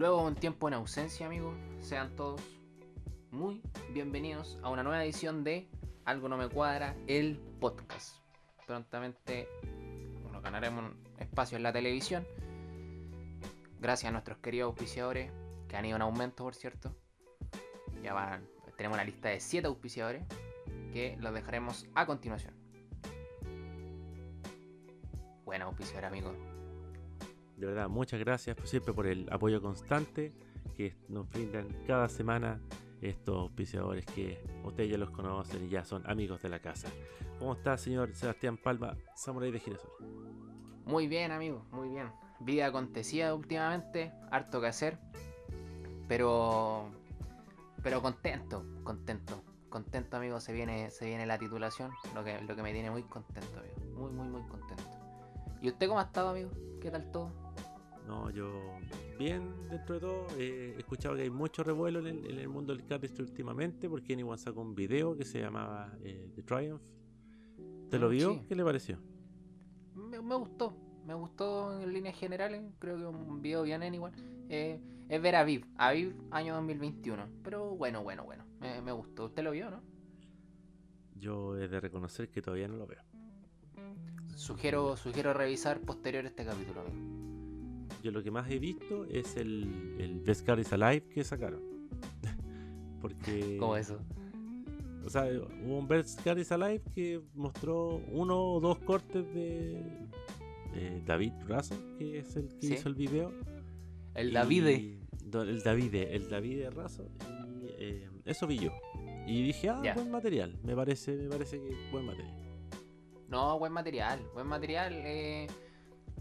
Luego un tiempo en ausencia, amigos, sean todos muy bienvenidos a una nueva edición de Algo no me cuadra, el podcast. Prontamente nos ganaremos espacio en la televisión. Gracias a nuestros queridos auspiciadores, que han ido en aumento, por cierto. Ya van, tenemos una lista de 7 auspiciadores que los dejaremos a continuación. Buena auspiciador, amigos. De verdad, muchas gracias siempre por el apoyo constante que nos brindan cada semana estos auspiciadores que ustedes ya los conocen y ya son amigos de la casa. ¿Cómo está, señor Sebastián Palma, Samurai de Girasol? Muy bien, amigo, muy bien. Vida acontecida últimamente, harto que hacer, pero pero contento, contento, contento, amigo. Se viene se viene la titulación, lo que lo que me tiene muy contento, amigo. Muy muy muy contento. ¿Y usted cómo ha estado, amigo? ¿Qué tal todo? No, yo bien dentro de todo. he escuchado que hay mucho revuelo en el, mundo del cardistry últimamente porque Anyone sacó un video que se llamaba eh, The Triumph. ¿Te lo mm, vio? ¿Qué le pareció? Me, gustó, me gustó en líneas generales. Creo que un video bien igual. Eh, es ver a Viv, a Viv año 2021. Pero bueno, bueno, bueno. Me, me gustó. ¿Usted lo vio, no? Yo he de reconocer que todavía no lo veo. Sugiero, sugiero revisar posterior este capítulo, amigo yo lo que más he visto es el, el Best Car is Alive que sacaron. Porque. ¿Cómo eso? O sea, hubo un Best Car is Alive que mostró uno o dos cortes de, David Razo, que es el que hizo el video. El Davide. El Davide, el Davide Razo. Y eh, eso vi yo. Y dije, ah, buen material. Me parece, me parece que buen material. No, buen material. Buen material. Eh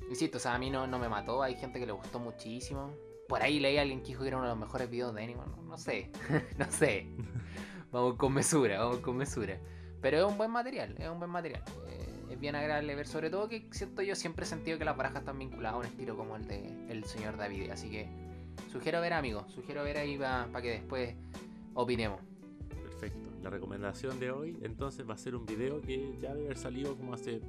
Insisto, o sea, a mí no, no me mató, hay gente que le gustó muchísimo. Por ahí leí a alguien que dijo que era uno de los mejores videos de Animal, no, sé, no sé. Vamos con mesura, vamos con mesura. Pero es un buen material, es un buen material. Eh, es bien agradable ver, sobre todo que siento yo siempre he sentido que las barajas están vinculadas a un estilo como el de el señor David. Así que sugiero ver, amigos, sugiero ver ahí para que después opinemos. Perfecto. La recomendación de hoy entonces va a ser un video que ya debe haber salido como hace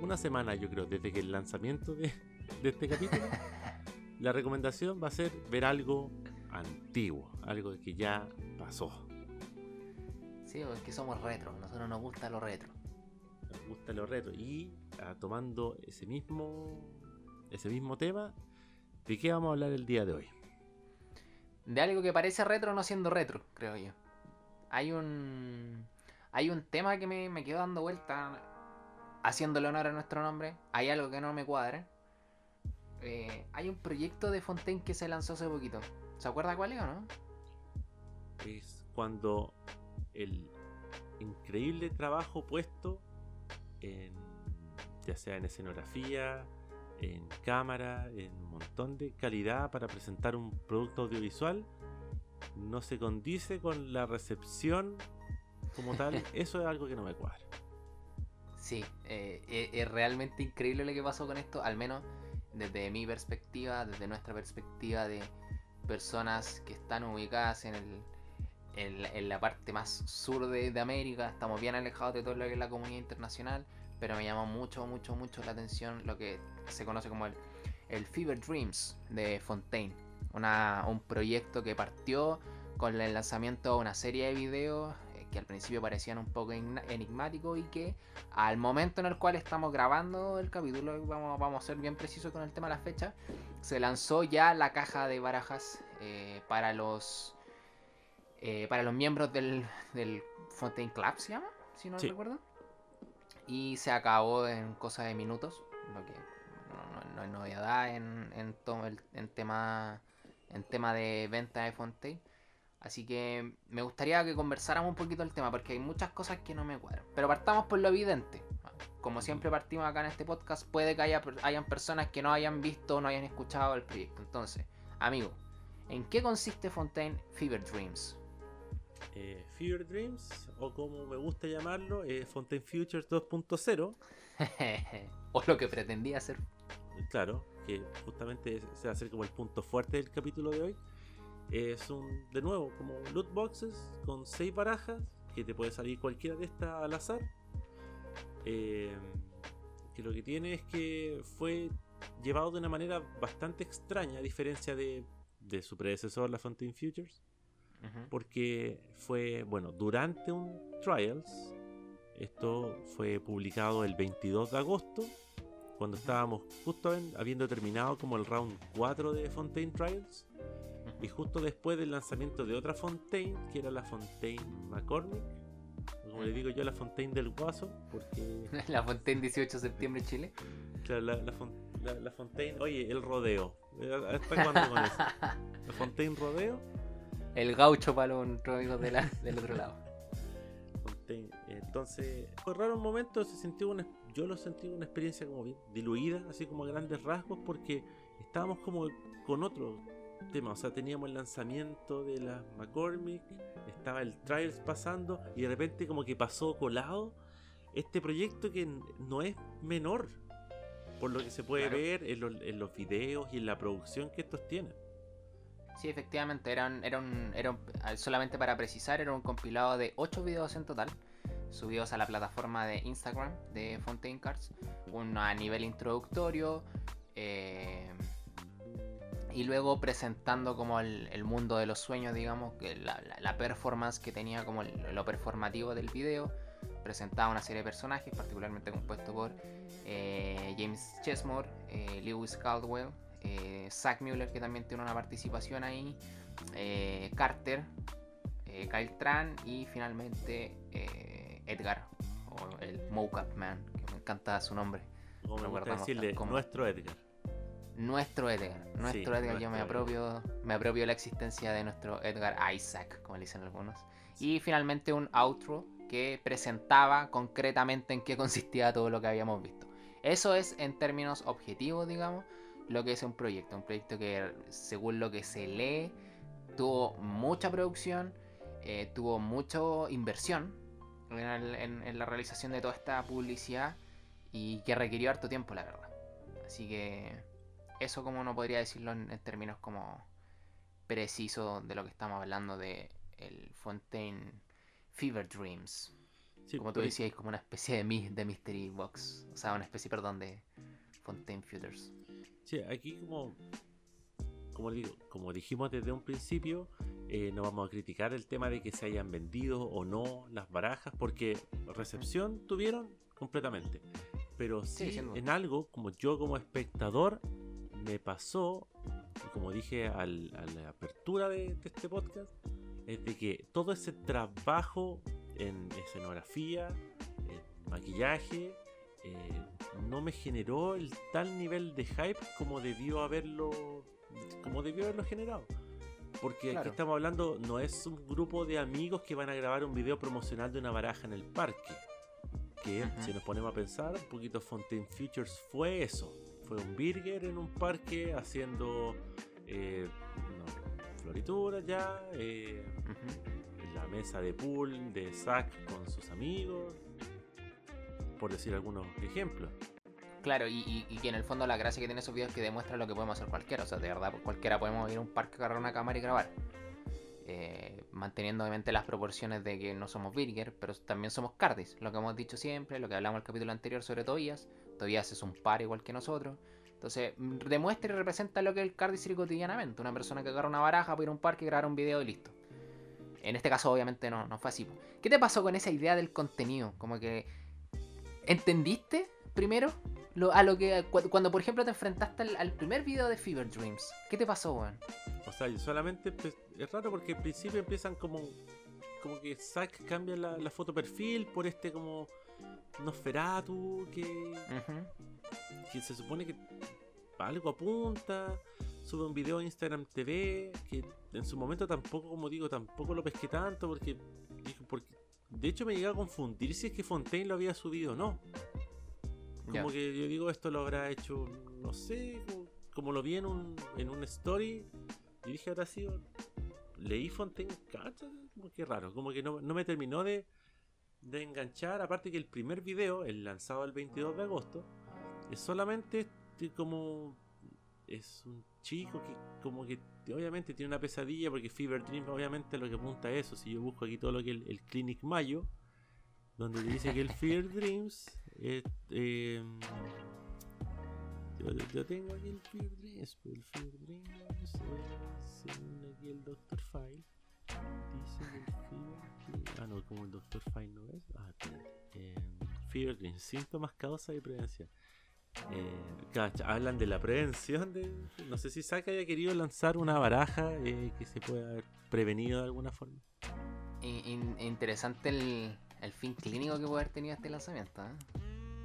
una semana, yo creo, desde que el lanzamiento de, este capítulo, la recomendación va a ser ver algo antiguo, algo que ya pasó. Sí, es que somos retro, a nosotros nos gusta lo retro. Nos gusta lo retro. Y ah, tomando ese mismo, ese mismo tema, ¿de qué vamos a hablar el día de hoy? De algo que parece retro no siendo retro, creo yo. Hay un. Hay un tema que me, me quedó dando vuelta haciéndole honor a nuestro nombre, hay algo que no me cuadra. Eh, hay un proyecto de Fontaine que se lanzó hace poquito. ¿Se acuerda cuál es o no? Es cuando el increíble trabajo puesto en ya sea en escenografía, en cámara, en un montón de calidad para presentar un producto audiovisual, no se condice con la recepción como tal. Eso es algo que no me cuadra. Sí, eh, e, es, realmente increíble lo que pasó con esto, al menos desde mi perspectiva, desde nuestra perspectiva de personas que están ubicadas en, el, la, parte más sur de, América, estamos bien alejados de todo lo que es la comunidad internacional, pero me llamó mucho, mucho, mucho la atención lo que se conoce como el, el Fever Dreams de Fontaine, una, un proyecto que partió con el lanzamiento de una serie de videos que al principio parecían un poco enigmáticos y que al momento en el cual estamos grabando el capítulo, vamos, vamos a ser bien precisos con el tema de la fecha, se lanzó ya la caja de barajas eh, para los eh, para los miembros del, del Fontaine Club, se llama, si no recuerdo. Y se acabó en cosa de minutos, lo que no, es novedad en, en, el, en, tema, en tema de venta de Fontaine. Así que me gustaría que conversáramos un poquito el tema, porque hay muchas cosas que no me cuadran. Pero partamos por lo evidente. Como siempre partimos acá en este podcast, puede que haya hayan personas que no hayan visto o no hayan escuchado el proyecto. Entonces, amigo, ¿en qué consiste Fontaine Fever Dreams? Eh, Fever Dreams, o como me gusta llamarlo, eh, Fontaine Futures 2.0. o lo que pretendía hacer. Claro, que justamente se va a ser como el punto fuerte del capítulo de hoy es un, de nuevo, como loot boxes con 6 barajas, que te puede salir cualquiera de estas al azar. Eh, que lo que tiene es que fue llevado de una manera bastante extraña, a diferencia de de su predecesor, la Fontaine Futures, porque fue, bueno, durante un Trials, esto fue publicado el 22 de agosto, cuando estábamos justo habiendo terminado como el round 4 de Fontaine Trials, y justo después del lanzamiento de otra Fontaine, que era la Fontaine McCormick, como le digo yo, la Fontaine del Guaso, porque... la Fontaine 18 de septiembre, Chile. Claro, la, la, Fontaine, oye, el rodeo. ¿Hasta cuándo con eso? La Fontaine Rodeo. El gaucho para los amigos de del otro lado. Entonces, fue raro un momento, se sintió una, yo lo sentí una experiencia como bien diluida, así como a grandes rasgos, porque estábamos como con otro tema, o sea, teníamos el lanzamiento de la McCormick, estaba el Trials pasando, y de repente como que pasó colado este proyecto que no es menor, por lo que se puede ver en los, en los videos y en la producción que estos tienen. Sí, efectivamente, eran, eran, eran, solamente para precisar, era un compilado de 8 videos en total, subidos a la plataforma de Instagram de Fontaine Cards, uno a nivel introductorio, eh, y luego presentando como el, mundo de los sueños, digamos, que la, performance que tenía como lo performativo del video, presentaba una serie de personajes, particularmente compuesto por eh, James Chesmore, eh, Lewis Caldwell, eh, Zach Mueller, que también tiene una participación ahí, eh, Carter, Kyle Tran y finalmente Edgar, o el Mocap Man, que me encanta su nombre. decirle, nuestro Edgar. Nuestro Edgar, nuestro Edgar, yo me apropio, me apropio la existencia de nuestro Edgar Isaac, como le dicen algunos. Y finalmente un outro que presentaba concretamente en qué consistía todo lo que habíamos visto. Eso es en términos objetivos, digamos, lo que es un proyecto. Un proyecto que, según lo que se lee, tuvo mucha producción, eh, tuvo mucha inversión en, la realización de toda esta publicidad y que requirió harto tiempo, la verdad. Así que eso como no podría decirlo en, términos como precisos de lo que estamos hablando de el Fontaine Fever Dreams. como tú decías, como una especie de, de Mystery Box. O sea, una especie, perdón, de Fontaine Futures. Sí, aquí como, como, digo, como dijimos desde un principio, eh, no vamos a criticar el tema de que se hayan vendido o no las barajas, porque recepción tuvieron completamente. Pero sí, en algo, como yo como espectador, me pasó, como dije a la apertura de, este podcast, es de que todo ese trabajo en escenografía, en maquillaje, eh, no me generó el tal nivel de hype como debió haberlo como debió haberlo generado. Porque aquí estamos hablando, no es un grupo de amigos que van a grabar un video promocional de una baraja en el parque. Que si nos ponemos a pensar, un poquito Fontaine Futures fue eso. Fue un burger en un parque haciendo eh, florituras ya, eh, la mesa de pool de Zack con sus amigos, por decir algunos ejemplos. Claro, y, que en el fondo la gracia que tiene esos videos es que demuestra lo que podemos hacer cualquiera. O sea, de verdad, cualquiera podemos ir a un parque, agarrar una cámara y grabar. Eh, manteniendo obviamente las proporciones de que no somos Virger, pero también somos Cardis. Lo que hemos dicho siempre, lo que hablamos en el capítulo anterior sobre Tobias. Tobias es un par igual que nosotros. Entonces, demuestra y representa lo que es el Cardis cotidianamente. Una persona que agarra una baraja, puede ir a un parque, grabar un video y listo. En este caso, obviamente, no, no fue así. ¿Qué te pasó con esa idea del contenido? Como que ¿Entendiste primero? Lo, a lo que cuando, por ejemplo te enfrentaste al, primer video de Fever Dreams, ¿qué te pasó, weón? O sea, solamente es raro porque al principio empiezan como como que Zack cambia la, foto perfil por este como Nosferatu que que se supone que algo apunta, sube un video a Instagram TV que en su momento tampoco, como digo, tampoco lo pesqué tanto porque porque de hecho, me llegué a confundir si es que Fontaine lo había subido o no. Como que yo digo, esto lo habrá hecho, no sé, como, lo vi en un, en un story. Y dije, habrá sido. Leí Fontaine, como que raro, como que no, me terminó de, de enganchar. Aparte que el primer video, el lanzado el 22 de agosto, es solamente como. Es un chico que, como que obviamente tiene una pesadilla porque Fever Dream obviamente lo que apunta a eso. Si yo busco aquí todo lo que es el, Clinic Mayo, donde dice que el Fever Dreams eh, Yo, tengo aquí el Fever Dreams, pues el Fever Dreams, según aquí el Dr. File, dice que el Fever que- Ah, no, como el Dr. File no es. Ah. Eh, Fever Dreams, síntomas, causa y prevención. Eh, cacha, hablan de la prevención de... No sé si Saka haya querido lanzar una baraja eh, que se pueda haber prevenido de alguna forma. In- in- interesante el, el fin clínico que puede haber tenido este lanzamiento. ¿eh?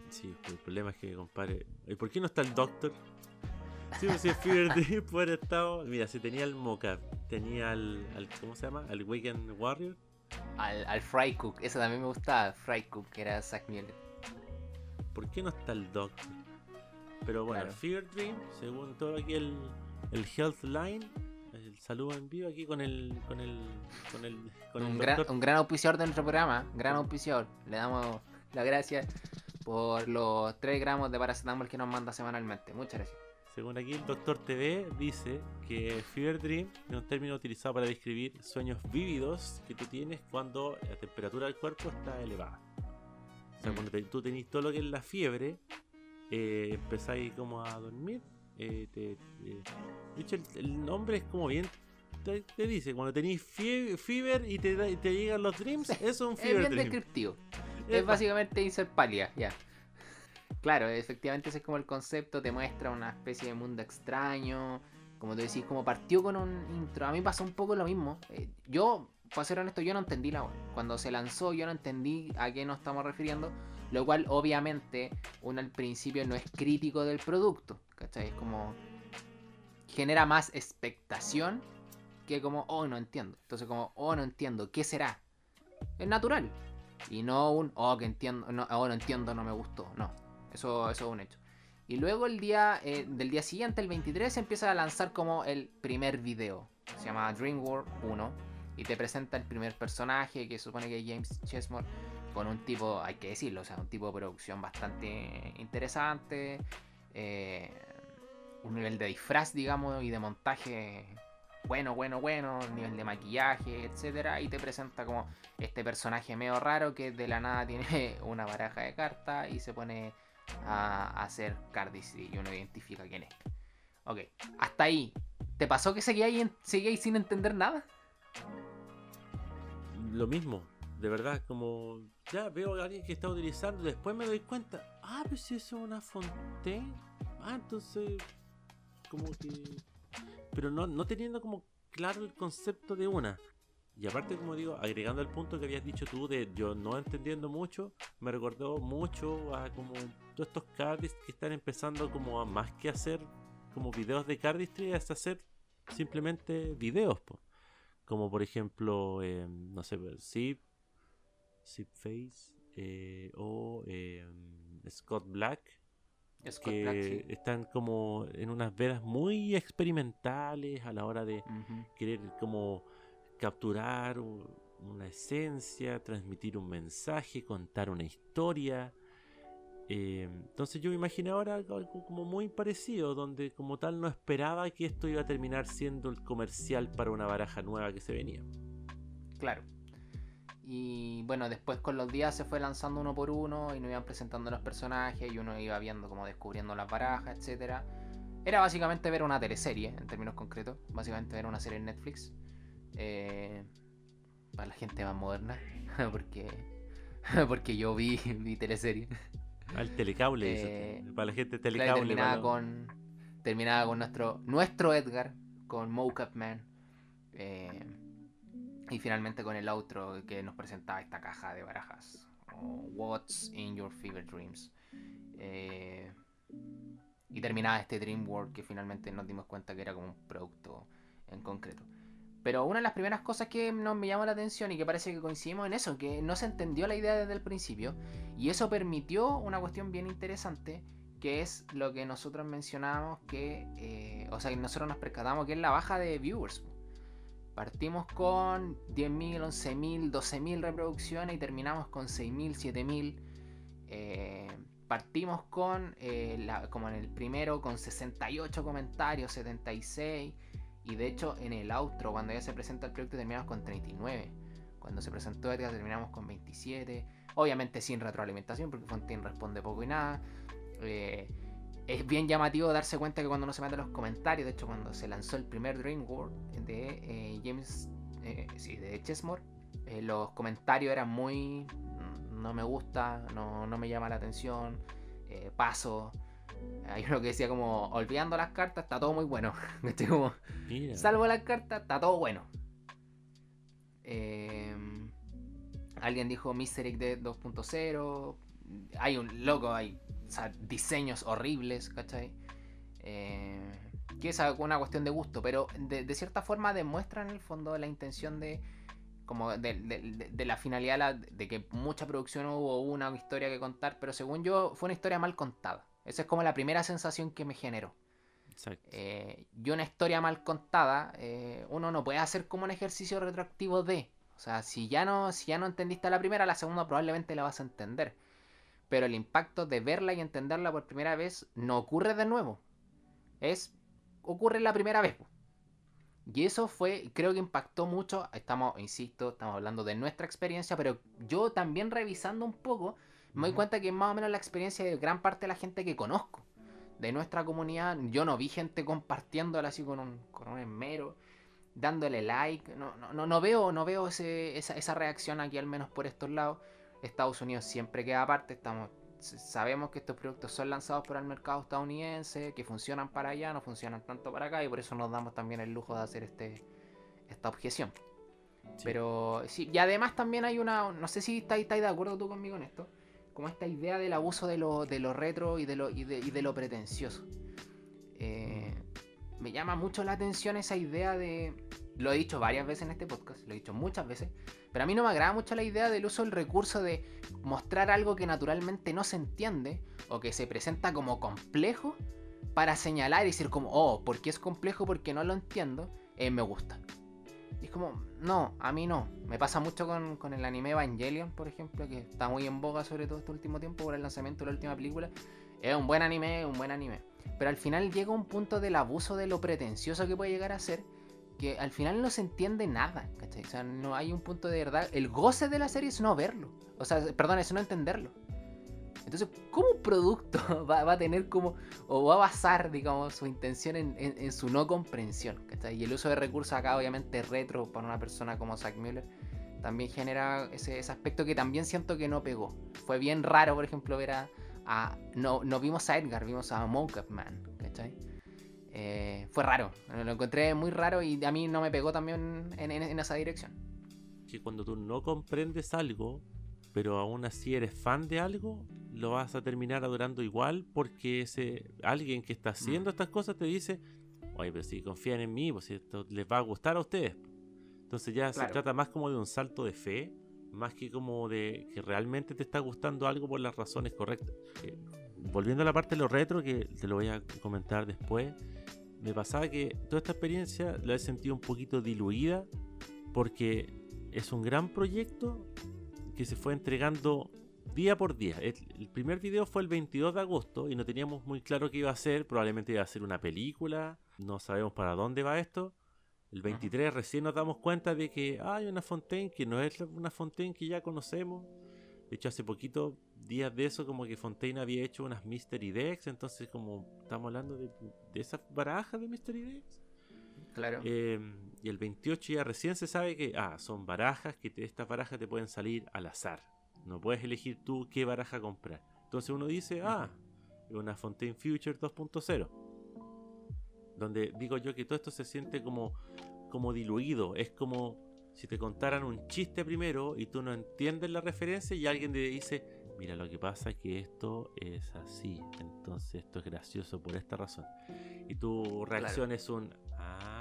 Sí, el problema es que, compadre. ¿Y por qué no está el Doctor? Sí, pues si Fever Dream puede haber estado. Mira, si tenía el mocap, tenía al, al- ¿Cómo se llama? Al Weekend Warrior. Al, al Fry Cook, ese también me gustaba, Fry Cook, que era Zack Miller. ¿Por qué no está el Doctor? Pero bueno, Claro. el Fever Dream, según todo aquí el, el Health Line, el saludo en vivo aquí con el. con el. con el. con el Un gran, un gran auspiciador de nuestro programa, gran auspiciador. Le damos las gracias por los 3 gramos de paracetamol que nos manda semanalmente. Muchas gracias. Según aquí el Doctor TV dice que Fever Dream es un término utilizado para describir sueños vívidos que tú tienes cuando la temperatura del cuerpo está elevada. O sea, Mm. cuando te- tú tenés todo lo que es la fiebre, eh, empezáis como a dormir. eh, te, eh, de hecho, el, el nombre es como bien. Te, te dice, cuando tenéis fie- fever y te, te llegan los dreams, es un Es fever bien dream. descriptivo. Es Es básicamente insert pálida, ya. Claro, efectivamente ese es como el concepto, te muestra una especie de mundo extraño. Como tú decís, como partió con un intro. A mí pasó un poco lo mismo. Eh, yo, para ser honesto, yo no entendí la Cuando se lanzó, yo no entendí a qué nos estamos refiriendo. Lo cual, obviamente, uno al principio no es crítico del producto. ¿Cachai? Es como. Genera más expectación que como, oh, no entiendo. Entonces, como, oh, no entiendo, ¿qué será? Es natural. Y no un, oh, que entiendo, no, oh, no entiendo, no me gustó. No, eso, eso es un hecho. Y luego el día eh, del día siguiente, el 23, se empieza a lanzar como el primer video. Se llama Dream World 1. Y te presenta el primer personaje, que supone que es James Chesmore, con un tipo, hay que decirlo, o sea, un tipo de producción bastante interesante. eh, un nivel de disfraz, digamos, y de montaje bueno, bueno, bueno, nivel de maquillaje, etcétera, y te presenta como este personaje medio raro que de la nada tiene una baraja de cartas y se pone a, a hacer cardistry y uno identifica quién es. Ok, hasta ahí. ¿Te pasó que seguíais, seguíais sin entender nada? lo mismo, de verdad, como ya veo a alguien que está utilizando, después me doy cuenta, ah, pues si eso es una fontaine, ah, entonces, como que, pero no, no teniendo como claro el concepto de una. Y aparte, como digo, agregando el punto que habías dicho tú de yo no entendiendo mucho, me recordó mucho a como todos estos cardistry que están empezando como a más que hacer como videos de cardistry, hasta hacer simplemente videos, po. Como por ejemplo, eh, no sé, Zip, Zip Face eh, o eh, Scott Black, Scott que Black, sí. están como en unas vedas muy experimentales a la hora de querer como capturar una esencia, transmitir un mensaje, contar una historia. Eh, entonces yo me imaginé ahora algo algo como muy parecido, donde como tal no esperaba que esto iba a terminar siendo el comercial para una baraja nueva que se venía. Claro. Y bueno, después con los días se fue lanzando uno por uno y nos iban presentando los personajes y uno iba viendo como descubriendo las barajas, etcétera. Era básicamente ver una teleserie, en términos concretos. Básicamente ver una serie en Netflix. Eh, para la gente más moderna. porque porque yo vi, vi teleserie. Al telecable, dices Eh, tú. para la gente Claro, telecable. terminaba para- con terminaba con nuestro nuestro Edgar con Mocap Man eh, y finalmente con el outro que nos presentaba esta caja de barajas o What's in Your Fever Dreams Eh, y terminaba este Dream World que finalmente nos dimos cuenta que era como un producto en concreto pero una de las primeras cosas que nos me llamó la atención y que parece que coincidimos en eso, que no se entendió la idea desde el principio, y eso permitió una cuestión bien interesante, que es lo que nosotros mencionábamos que, eh, o sea, que nosotros nos percatamos que es la baja de viewers. Partimos con 10.000, 11.000, 12.000 reproducciones y terminamos con 6.000, 7.000. Eh, partimos con, eh, como en el primero, con 68 comentarios, 76. Y de hecho, en el outro, cuando ya se presenta el proyecto, terminamos con 39. Cuando se presentó Edgar, terminamos con 27. Obviamente sin retroalimentación, porque Fontaine responde poco y nada. Eh, es bien llamativo darse cuenta que cuando uno se mete los comentarios, de hecho cuando se lanzó el primer Dream World de eh, James, eh, sí, de Chesmore, eh, los comentarios eran muy, mm, no me gusta, no, no me llama la atención, paso. Hay uno que decía como, olvidando las cartas, está todo muy bueno. como, salvo las cartas, está todo bueno. alguien dijo Mystery de 2.0. Hay un loco, hay diseños horribles, ¿cachai? Eh, que es una cuestión de gusto, pero de, cierta forma demuestra en el fondo la intención de como de, la finalidad de que mucha producción hubo una historia que contar, pero según yo fue una historia mal contada. Esa es como la primera sensación que me generó. Eh, y una historia mal contada, eh, uno no puede hacer como un ejercicio retroactivo de. O sea, si ya no, si ya no entendiste la primera, la segunda probablemente la vas a entender pero el impacto de verla y entenderla por primera vez no ocurre de nuevo. Es ocurre la primera vez. Y eso fue, creo que impactó mucho. Estamos, insisto, estamos hablando de nuestra experiencia, pero yo también revisando un poco, me doy cuenta que es más o menos la experiencia de gran parte de la gente que conozco. De nuestra comunidad, yo no vi gente compartiéndola así con un, con un esmero, dándole like. No, no, no, veo, no veo ese, esa, esa reacción aquí, al menos por estos lados. Estados Unidos siempre queda aparte. Estamos, sabemos que estos productos son lanzados por el mercado estadounidense, que funcionan para allá, no funcionan tanto para acá, y por eso nos damos también el lujo de hacer este, esta objeción. Pero sí, y además también hay una, no sé si estáis, de acuerdo tú conmigo en esto, como esta idea del abuso de lo, de lo retro y de lo, y de, lo pretencioso. Eh, me llama mucho la atención esa idea de, lo he dicho varias veces en este podcast, lo he dicho muchas veces, pero a mí no me agrada mucho la idea del uso del recurso de mostrar algo que naturalmente no se entiende o que se presenta como complejo para señalar y decir como, oh, porque es complejo, porque no lo entiendo, eh, me gusta. Y es como, no, a mí no. Me pasa mucho con, con, el anime Evangelion, por ejemplo, que está muy en boga sobre todo este último tiempo por el lanzamiento de la última película. Es un buen anime, un buen anime. Pero al final llega un punto del abuso de lo pretencioso que puede llegar a ser que al final no se entiende nada, ¿cachai? O sea, no hay un punto de verdad. El goce de la serie es no verlo. O sea, perdón, es no entenderlo. Entonces, ¿cómo un producto va, a tener como, o va a basar, digamos, su intención en, su no comprensión? Y el uso de recursos acá, obviamente, retro para una persona como Zack Miller, también genera ese, aspecto que también siento que no pegó. Fue bien raro, por ejemplo, ver a. no, no vimos a Edgar, vimos a Monk Man, ¿cachai? Eh, fue raro, lo encontré muy raro y a mí no me pegó también en, esa dirección. Que cuando tú no comprendes algo, pero aún así eres fan de algo, lo vas a terminar adorando igual porque ese alguien que está haciendo mm. estas cosas te dice, oye, pero si confían en mí, pues esto les va a gustar a ustedes. Entonces ya se trata más como de un salto de fe, más que como de que realmente te está gustando algo por las razones correctas. Eh, volviendo a la parte de lo retro, que te lo voy a comentar después, me pasaba que toda esta experiencia la he sentido un poquito diluida porque es un gran proyecto que se fue entregando día por día. El, primer video fue el 22 de agosto y no teníamos muy claro qué iba a ser. Probablemente iba a ser una película. No sabemos para dónde va esto. El 23 recién nos damos cuenta de que hay una Fontaine que no es una Fontaine que ya conocemos. De hecho, hace poquito días de eso como que Fontaine había hecho unas Mystery Decks, entonces como estamos hablando de, de esas barajas de Mystery Decks. Claro. Em, y el 28 ya recién se sabe que, ah, son barajas, que estas barajas te pueden salir al azar. No puedes elegir tú qué baraja comprar. Entonces uno dice, ah, una Fontaine Future 2.0. Donde digo yo que todo esto se siente como, como diluido. Es como si te contaran un chiste primero y tú no entiendes la referencia y alguien te dice, mira, lo que pasa es que esto es así, entonces esto es gracioso por esta razón. Y tu reacción es un, ah,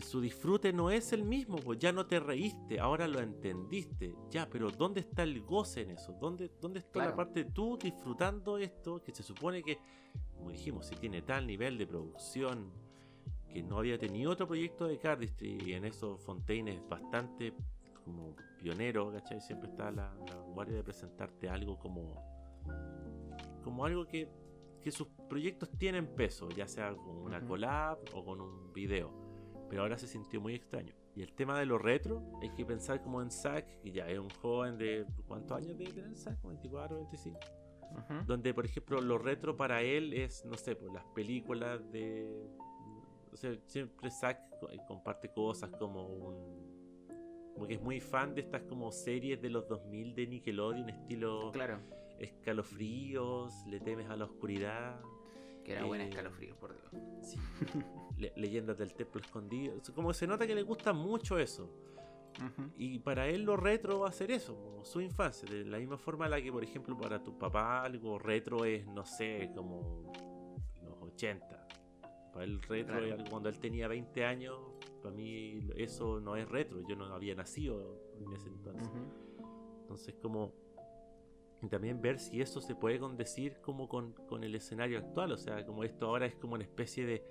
su disfrute no es el mismo, pues ya no te reíste, ahora lo entendiste, ya, pero ¿dónde está el goce en eso? ¿Dónde, dónde está la parte de tú disfrutando esto que se supone que, como dijimos, si tiene tal nivel de producción que no había tenido otro proyecto de Cardistry y en eso Fontaine es bastante como pionero, ¿cachai? Siempre está la, la vanguardia de presentarte algo como, como algo que, que sus proyectos tienen peso, ya sea con una collab o con un video. Pero ahora se sintió muy extraño. Y el tema de lo retro, hay que pensar como en Zack, que ya es un joven de. ¿Cuántos años debe tener Zack? ¿24, 25? Ujú. donde por ejemplo lo retro para él es, no sé, pues las películas de... O sea, siempre Zack eh, comparte cosas como un... Como que es muy fan de estas como series de los 2000 de Nickelodeon, estilo Claro, escalofríos, le temes a la oscuridad, que era buen Eh, escalofrío, por Dios. sí, le- leyendas del templo escondido. Como se nota que le gusta mucho eso. Y para él lo retro va a ser eso, como su infancia. De la misma forma en la que, por ejemplo, para tu papá algo retro es, no sé, como los 80. Para él retro Claro. es algo cuando él tenía 20 años. Para mí eso no es retro. Yo no había nacido en ese entonces. Entonces como... Y también ver si eso se puede condecir como con, con el escenario actual. O sea, como esto ahora es como una especie de...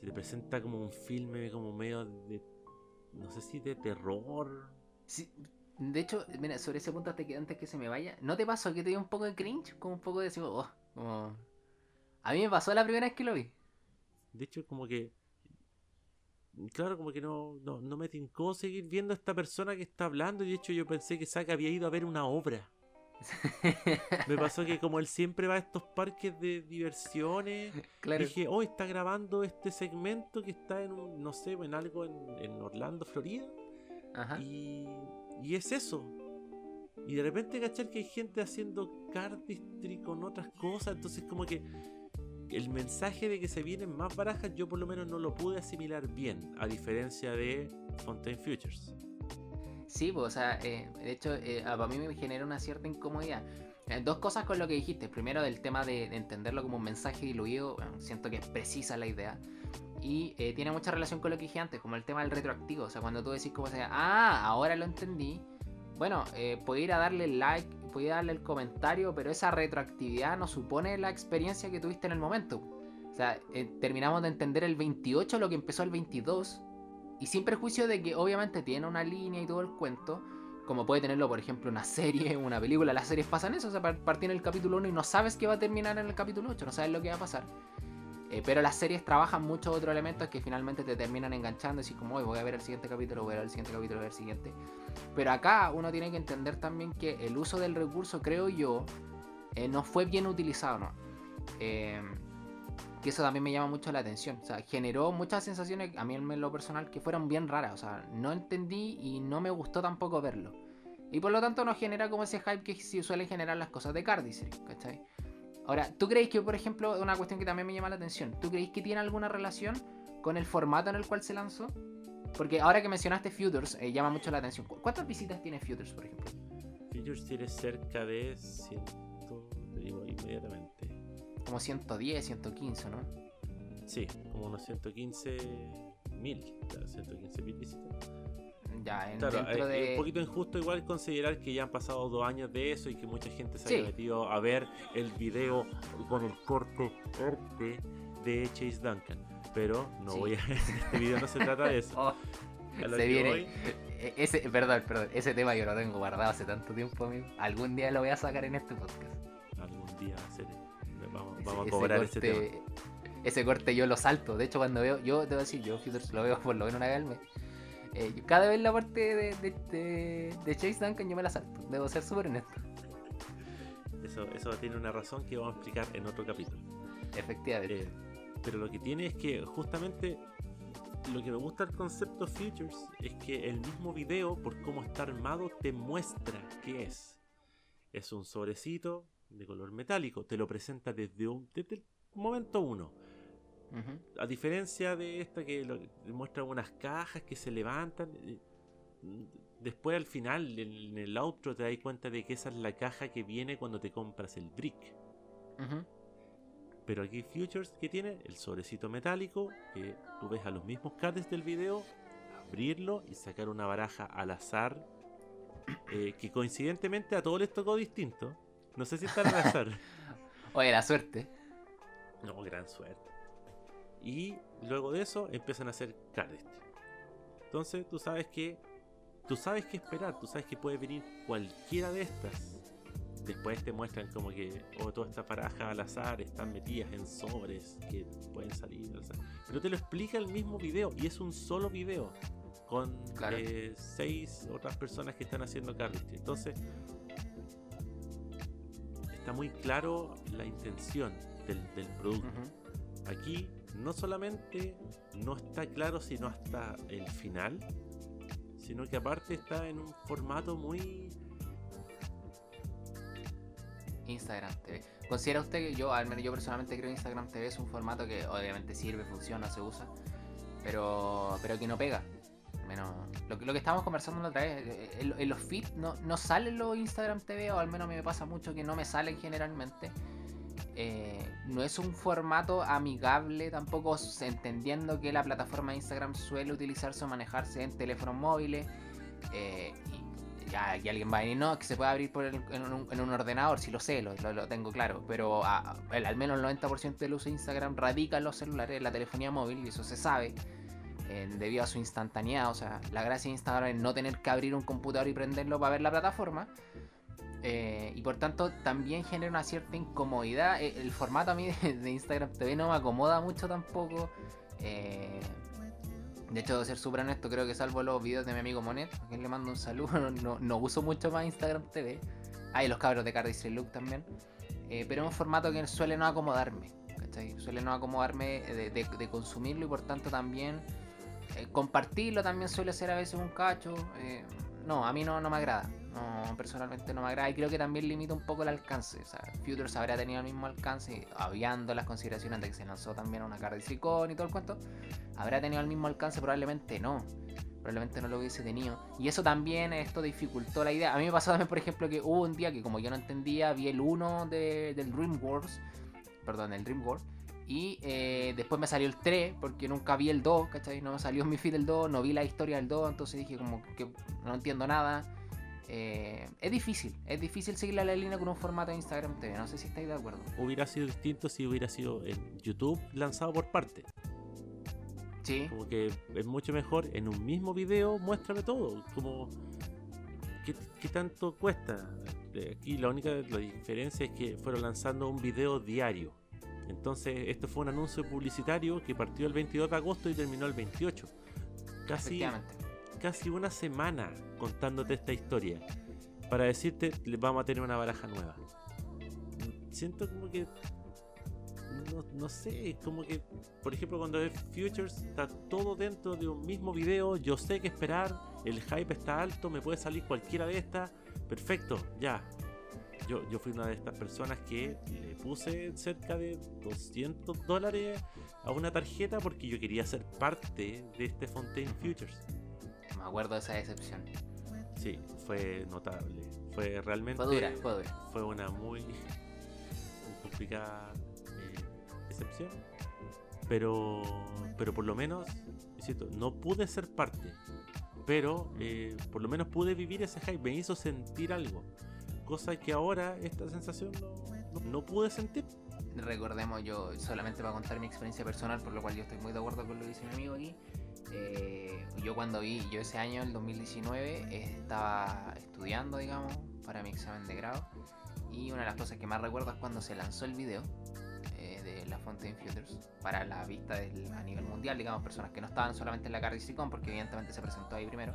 Se te presenta como un filme como medio de... No sé si de terror. Sí, de hecho, mira, sobre ese punto hasta que antes que se me vaya, ¿no te pasó que te dio un poco de cringe? Como un poco de decir, oh, como... A mí me pasó la primera vez que lo vi. De hecho, como que. Claro, como que no, no, no me tincó seguir viendo a esta persona que está hablando. Y de hecho, yo pensé que Zack había ido a ver una obra. Me pasó que, como él siempre va a estos parques de diversiones, claro. dije, oh, está grabando este segmento que está en un, no sé, en algo en, en Orlando, Florida. Ajá. Y, y es eso. Y de repente cachar que hay gente haciendo cardistry con otras cosas. Entonces como que el mensaje de que se vienen más barajas yo por lo menos no lo pude asimilar bien. A diferencia de Fontaine Futures. Sí, pues, o sea, eh, de hecho, eh, a- para mí me genera una cierta incomodidad. Eh, dos cosas con lo que dijiste. Primero, del tema de, de entenderlo como un mensaje diluido. siento que es precisa la idea. Y eh, tiene mucha relación con lo que dije antes, como el tema del retroactivo. O sea, cuando tú decís como sea, ah, ahora lo entendí. Bueno, eh, puede ir a darle like, puede darle el comentario, pero esa retroactividad no supone la experiencia que tuviste en el momento. O sea, terminamos de entender el 28 lo que empezó el 22. Y sin perjuicio de que obviamente tiene una línea y todo el cuento, como puede tenerlo, por ejemplo, una serie, una película, las series pasan eso, o sea, par- partir en el capítulo 1 y no sabes qué va a terminar en el capítulo 8, no sabes lo que va a pasar. Eh, pero las series trabajan muchos otros elementos que finalmente te terminan enganchando, así como, "Oye, voy a ver el siguiente capítulo, voy a ver el siguiente capítulo, voy a ver el siguiente. Pero acá uno tiene que entender también que el uso del recurso, creo yo, eh, no fue bien utilizado, ¿no? Eh, que eso también me llama mucho la atención. O sea, generó muchas sensaciones, a mí en lo personal, que fueron bien raras. O sea, no entendí y no me gustó tampoco verlo. Y por lo tanto no genera como ese hype que sí suelen generar las cosas de Cardistry, ¿cachai? Ahora, ¿tú creéis que, por ejemplo, una cuestión que también me llama la atención, ¿tú creéis que tiene alguna relación con el formato en el cual se lanzó? Porque ahora que mencionaste Futures, eh, llama mucho la atención. ¿Cu- ¿Cuántas visitas tiene Futures, por ejemplo? Futures tiene cerca de 100, te digo inmediatamente. Como 110, 115, ¿no? Sí, como unos 115 mil, 115 mil visitas. Ya, en, Claro, dentro eh, de... es un poquito injusto igual considerar que ya han pasado dos años de eso y que mucha gente se Sí. haya metido a ver el video con el corte de Chase Duncan. Pero no Sí. voy a... Este video no se trata de eso. Oh, se viene. voy- e- Ese, perdón, perdón. Ese tema yo lo tengo guardado hace tanto tiempo, amigo. Algún día lo voy a sacar en este podcast. Algún día Ese- vamos a ese cobrar ese tema. corte- Ese corte yo lo salto. De hecho, cuando veo, yo te voy a decir, yo Futures lo veo por lo menos una vez al mes. Eh, cada vez la parte de, de, de- de Chase Duncan yo me la salto. Debo ser súper honesto. Eso, eso tiene una razón que vamos a explicar en otro capítulo. Efectivamente. Eh, pero lo que tiene es que justamente lo que me gusta del concepto Futures es que el mismo video, por cómo está armado, te muestra qué es. Es un sobrecito de color metálico, te lo presenta desde, un, desde el momento uno. A diferencia de esta que lo- muestra unas cajas que se levantan. eh, Después al final, en, en el outro, te das cuenta de que esa es la caja que viene cuando te compras el brick. Pero aquí Futures que tiene el sobrecito metálico que tú ves a los mismos cards del video, abrirlo y sacar una baraja al azar eh, que coincidentemente a todos les tocó distinto. No sé si está al azar. Oye, la suerte. no, gran suerte. Y luego de eso empiezan a hacer cardistry. Entonces tú sabes que tú sabes qué esperar, tú sabes que puede venir cualquiera de estas. Después te muestran como que oh, todas estas barajas al azar están metidas en sobres que pueden salir al azar. Pero te lo explica el mismo video y es un solo video con Claro. eh, seis otras personas que están haciendo cardistry. Entonces está muy claro la intención del, producto. Aquí no solamente no está claro sino hasta el final, sino que aparte está en un formato muy Instagram TV. ¿Considera usted que yo, al menos yo personalmente creo que Instagram TV es un formato que obviamente sirve, funciona, se usa, pero, pero que no pega? Menos, lo, lo que estábamos conversando la otra vez, eh, en, los feeds no, no salen los Instagram TV, o al menos a mí me pasa mucho que no me salen generalmente. Eh, no es un formato amigable tampoco, entendiendo que la plataforma de Instagram suele utilizarse o manejarse en teléfonos móviles. Eh, y ya aquí alguien va a decir, no, que se puede abrir por en, un, ordenador, si lo sé, lo, lo, tengo claro. Pero al menos el 90% del uso de Instagram radica en los celulares, en la telefonía móvil, y eso se sabe. Debido a su instantaneidad, o sea, la gracia de Instagram es no tener que abrir un computador y prenderlo para ver la plataforma. Eh, y por tanto también genera una cierta incomodidad. Eh, el formato a mí de, Instagram TV no me acomoda mucho tampoco. Eh, de hecho, de ser súper honesto, creo que salvo los videos de mi amigo Monet, a quien le mando un saludo, no, uso mucho más Instagram TV. Hay los cabros de Cardistry Look también. pero es un formato que suele no acomodarme. Suele no acomodarme de, consumirlo y por tanto también compartirlo también suele ser a veces un cacho. no, a mí no, no me agrada. No, personalmente no me agrada y creo que también limita un poco el alcance. O sea, Futures habría tenido el mismo alcance, habiendo las consideraciones de que se lanzó también una cara de silicón y todo el cuento. ¿Habrá tenido el mismo alcance? Probablemente no. Probablemente no lo hubiese tenido. Y eso también, esto dificultó la idea. A mí me pasó también, por ejemplo, que hubo un día que como yo no entendía, vi el 1 de, del Dream Wars. Perdón, el Dream World. Y eh, después me salió el 3, porque nunca vi el 2, ¿cachai? No me salió en mi feed el 2, no vi la historia del 2, entonces dije como que no entiendo nada. Eh, es difícil, es difícil seguir la línea con un formato de Instagram TV. No sé si estáis de acuerdo. Hubiera sido distinto si hubiera sido en YouTube lanzado por parte. Sí. Como que es mucho mejor en un mismo video, muéstrame todo. Como, ¿qué, tanto cuesta? Aquí la única la diferencia es que fueron lanzando un video diario. Entonces, esto fue un anuncio publicitario que partió el 22 de agosto y terminó el 28. Casi casi una semana contándote esta historia para decirte vamos a tener una baraja nueva. Siento como que no, no, sé, como que, por ejemplo, cuando ves Futures, está todo dentro de un mismo video, yo sé qué esperar, el hype está alto, me puede salir cualquiera de estas, perfecto, ya. Yo, yo fui una de estas personas que le puse cerca de 200 dólares a una tarjeta porque yo quería ser parte de este Fontaine Futures me acuerdo de esa decepción. Sí, fue notable. Fue realmente. Fue dura, fue dura. Fue una muy complicada eh, decepción. Pero, pero por lo menos, no pude ser parte. Pero eh, por lo menos pude vivir ese hype. Me hizo sentir algo. Cosa que ahora esta sensación no, no, pude sentir. Recordemos, yo solamente para contar mi experiencia personal, por lo cual yo estoy muy de acuerdo con lo que dice mi amigo aquí. Eh, yo cuando vi, yo ese año, el 2019, estaba estudiando, digamos, para mi examen de grado. Y una de las cosas que más recuerdo es cuando se lanzó el video eh, de la Fontaine Futures para la vista a nivel mundial, digamos, personas que no estaban solamente en la de porque evidentemente se presentó ahí primero.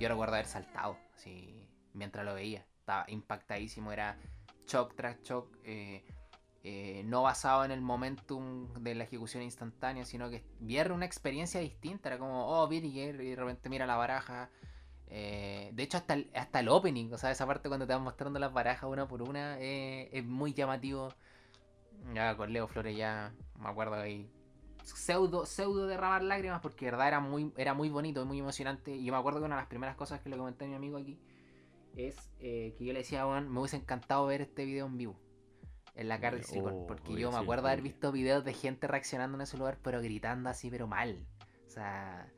Yo recuerdo haber saltado, así, mientras lo veía. Estaba impactadísimo, era shock tras shock. Eh, eh, no basado en el momentum de la ejecución instantánea, sino que viera una experiencia distinta. Era como, oh, vi y de repente mira la baraja. Eh, de hecho, hasta el, hasta el opening, o sea, esa parte cuando te van mostrando las barajas una por una, es muy llamativo. Ya con Leo Flores ya me acuerdo ahí. Pseudo, pseudo derramar lágrimas porque de verdad era muy, era muy bonito, muy emocionante. Y yo me acuerdo que una de las primeras cosas que le comenté a mi amigo aquí es que yo le decía, bueno, me hubiese encantado ver este video en vivo en la cara de oh, porque yo me acuerdo haber visto videos de gente reaccionando en ese lugar, pero gritando así, pero mal. O sea,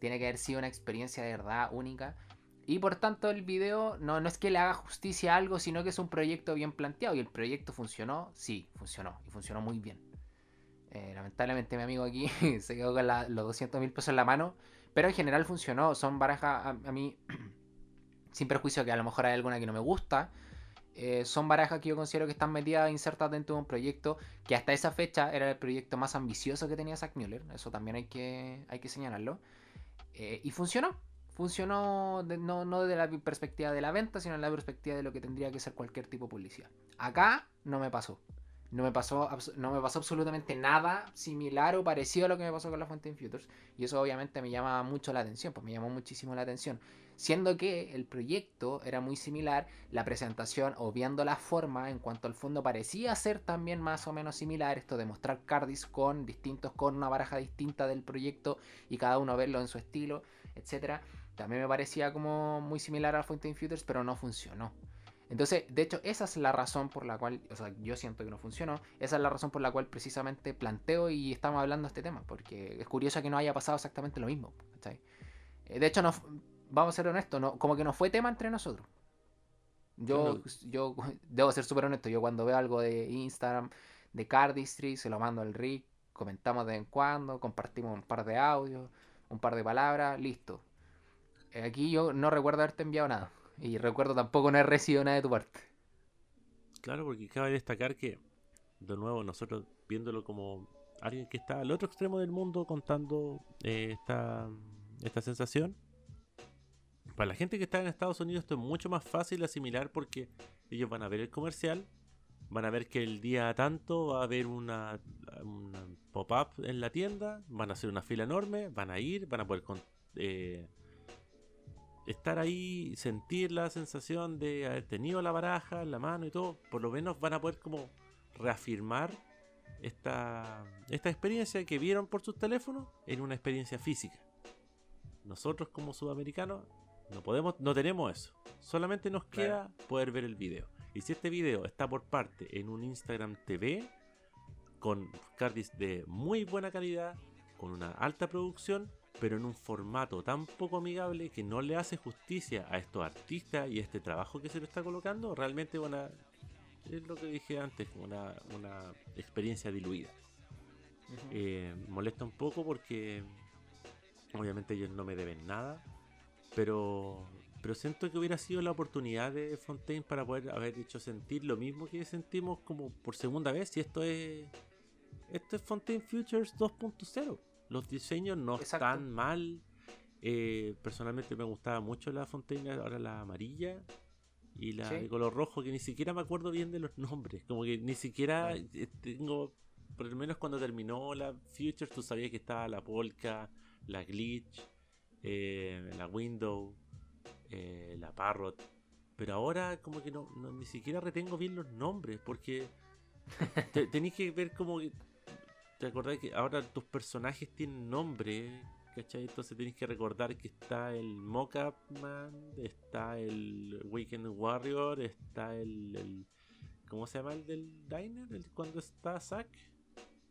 tiene que haber sido una experiencia de verdad única. Y por tanto el video no, no es que le haga justicia a algo, sino que es un proyecto bien planteado. Y el proyecto funcionó, sí, funcionó. Y funcionó muy bien. Eh, lamentablemente mi amigo aquí se quedó con los 200 mil pesos en la mano. Pero en general funcionó. Son barajas a, a mí, sin perjuicio que a lo mejor hay alguna que no me gusta. Eh, son barajas que yo considero que están metidas, insertas dentro de un proyecto que hasta esa fecha era el proyecto más ambicioso que tenía Zack Mueller. Eso también hay que, hay que señalarlo. Eh, y funcionó. funcionó no, no desde la perspectiva de la venta, sino en la perspectiva de lo que tendría que ser cualquier tipo de publicidad. Acá no me pasó. No me pasó, no me pasó absolutamente nada similar o parecido a lo que me pasó con la fuente Infuters. Y eso obviamente me llama mucho la atención, pues me llamó muchísimo la atención. Siendo que el proyecto era muy similar, la presentación o viendo la forma en cuanto al fondo parecía ser también más o menos similar, esto de mostrar cardis con distintos, con una baraja distinta del proyecto y cada uno verlo en su estilo, etcétera. También me parecía como muy similar a la fuente Infuters, pero no funcionó. Entonces, de hecho, esa es la razón por la cual, o sea, yo siento que no funcionó, esa es la razón por la cual precisamente planteo y estamos hablando de este tema, porque es curioso que no haya pasado exactamente lo mismo. Eh, de hecho, no, vamos a ser honestos, no, como que no fue tema entre nosotros. Yo, yo debo ser súper honesto, yo cuando veo algo de Instagram, de Cardistry, se lo mando al Rick, comentamos de vez en cuando, compartimos un par de audios, un par de palabras, listo. Eh, aquí yo no recuerdo haberte enviado nada. Y recuerdo tampoco no he recibido nada de tu parte. Claro, porque cabe destacar que, de nuevo, nosotros viéndolo como alguien que está al otro extremo del mundo contando eh, esta, esta sensación, para la gente que está en Estados Unidos esto es mucho más fácil asimilar porque ellos van a ver el comercial, van a ver que el día tanto va a haber una, una pop-up en la tienda, van a hacer una fila enorme, van a ir, van a poder eh, estar ahí, sentir la sensación de haber tenido la baraja en la mano y todo, por lo menos van a poder como reafirmar esta, esta experiencia que vieron por sus teléfonos en una experiencia física. Nosotros como sudamericanos no podemos, no tenemos eso. Solamente nos queda poder ver el video. Y si este video está por parte en un Instagram TV con cardis de muy buena calidad, con una alta producción, pero en un formato tan poco amigable que no le hace justicia a estos artistas y este trabajo que se le está colocando, realmente una, es lo que dije antes, una, una experiencia diluida. Eh, molesta un poco porque obviamente ellos no me deben nada, pero, pero siento que hubiera sido la oportunidad de Fontaine para poder haber hecho sentir lo mismo que sentimos como por segunda vez y esto es esto es Fontaine Futures 2.0 los diseños no están mal. Eh, personalmente me gustaba mucho la Fontaine, ahora la amarilla y la de color rojo, que ni siquiera me acuerdo bien de los nombres. Como que ni siquiera eh, tengo, por lo menos cuando terminó la Future, tú sabías que estaba la Polka, la Glitch, eh, la Window, la Parrot. Pero ahora como que no, ni siquiera retengo bien los nombres, porque tenéis que ver como te acordás que ahora tus personajes tienen nombre, ¿cachai? Entonces tienes que recordar que está el Mockup Man, está el Weekend Warrior, está el, ¿Cómo se llama el del Diner? El, cuando está Zack.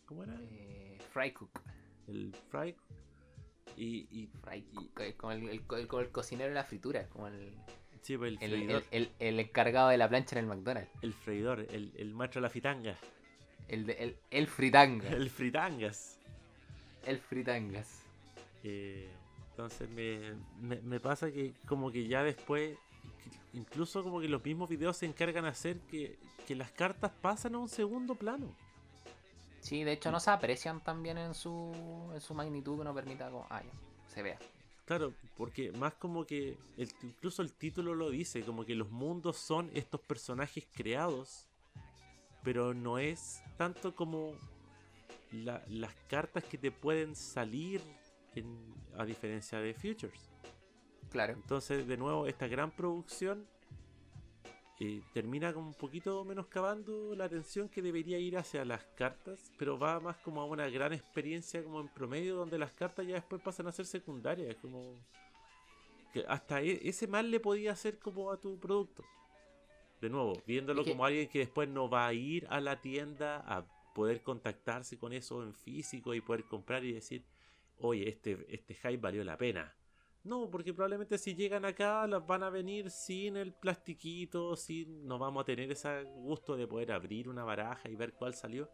¿Cómo era? Eh, Fry Cook. El Fry Y, y, Fry Cook, como el, el, cocinero de la fritura, como el. Sí, pues el, el, el, encargado de la plancha en el McDonald's. El freidor, el, el maestro de la fitanga. El, de, el, fritanga. El fritangas. El fritangas. Eh, entonces me, me, pasa que como que ya después, incluso como que los mismos videos se encargan de hacer que, las cartas pasan a un segundo plano. Sí, de hecho no se aprecian también en su, en su magnitud que no permita como, ah, se vea. Claro, porque más como que incluso el título lo dice, como que los mundos son estos personajes creados pero no es tanto como las cartas que te pueden salir a diferencia de Futures. Claro. Entonces, de nuevo, esta gran producción eh, termina como un poquito menoscabando la atención que debería ir hacia las cartas, pero va más como a una gran experiencia como en promedio donde las cartas ya después pasan a ser secundarias, como que hasta e, ese mal le podía hacer como a tu producto de nuevo, viéndolo como alguien que después no va a ir a la tienda a poder contactarse con eso en físico y poder comprar y decir, oye, este, este hype valió la pena. No, porque probablemente si llegan acá las van a venir sin el plastiquito, sin no vamos a tener ese gusto de poder abrir una baraja y ver cuál salió.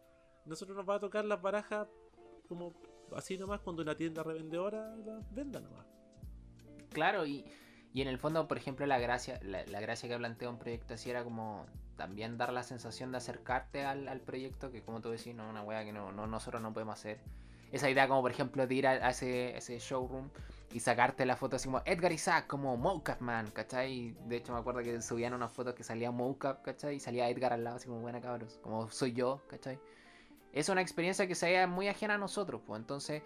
Nosotros nos va a tocar las barajas como así nomás cuando una tienda revendedora las venda nomás. Claro, y, y en el fondo, por ejemplo, la gracia, la, gracia que plantea un proyecto así era como también dar la sensación de acercarte al, proyecto, que como tú decís, no una wea que no, nosotros no podemos hacer. Esa idea como por ejemplo de ir a, ese, ese, showroom y sacarte la foto así como Edgar Isaac, como Mocap Man, ¿cachai? De hecho me acuerdo que subían unas fotos que salía Mocap, ¿cachai? Y salía Edgar al lado, así como buena cabros, como soy yo, ¿cachai? Es una experiencia que se muy ajena a nosotros, pues entonces,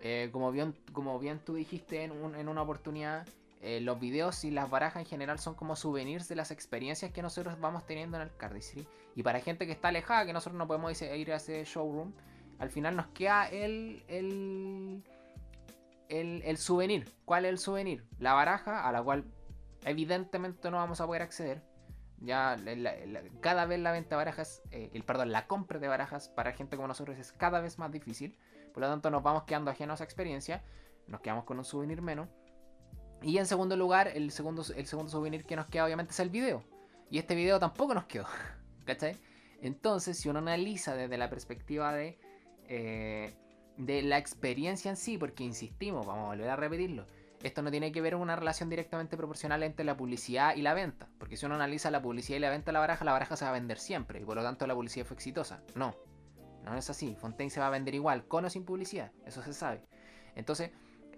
eh, como, bien, como bien tú dijiste en, en una oportunidad, eh, los videos y las barajas en general son como souvenirs de las experiencias que nosotros vamos teniendo en el cardistry. Y para gente que está alejada, que nosotros no podemos ir a ese showroom, al final nos queda el, el, el, souvenir. ¿Cuál es el souvenir? La baraja, a la cual evidentemente no vamos a poder acceder. Ya cada vez la venta de barajas, eh, el, perdón, la compra de barajas para gente como nosotros es cada vez más difícil. Por lo tanto, nos vamos quedando ajenos a esa experiencia. Nos quedamos con un souvenir menos. Y en segundo lugar, el segundo, el segundo souvenir que nos queda obviamente es el video. Y este video tampoco nos quedó. ¿Cachai? Entonces, si uno analiza desde la perspectiva de, eh, de la experiencia en sí, porque insistimos, vamos a volver a repetirlo, esto no tiene que ver una relación directamente proporcional entre la publicidad y la venta. Porque si uno analiza la publicidad y la venta de la baraja, la baraja se va a vender siempre. Y por lo tanto la publicidad fue exitosa. No, no es así. Fontaine se va a vender igual, con o sin publicidad. Eso se sabe. Entonces,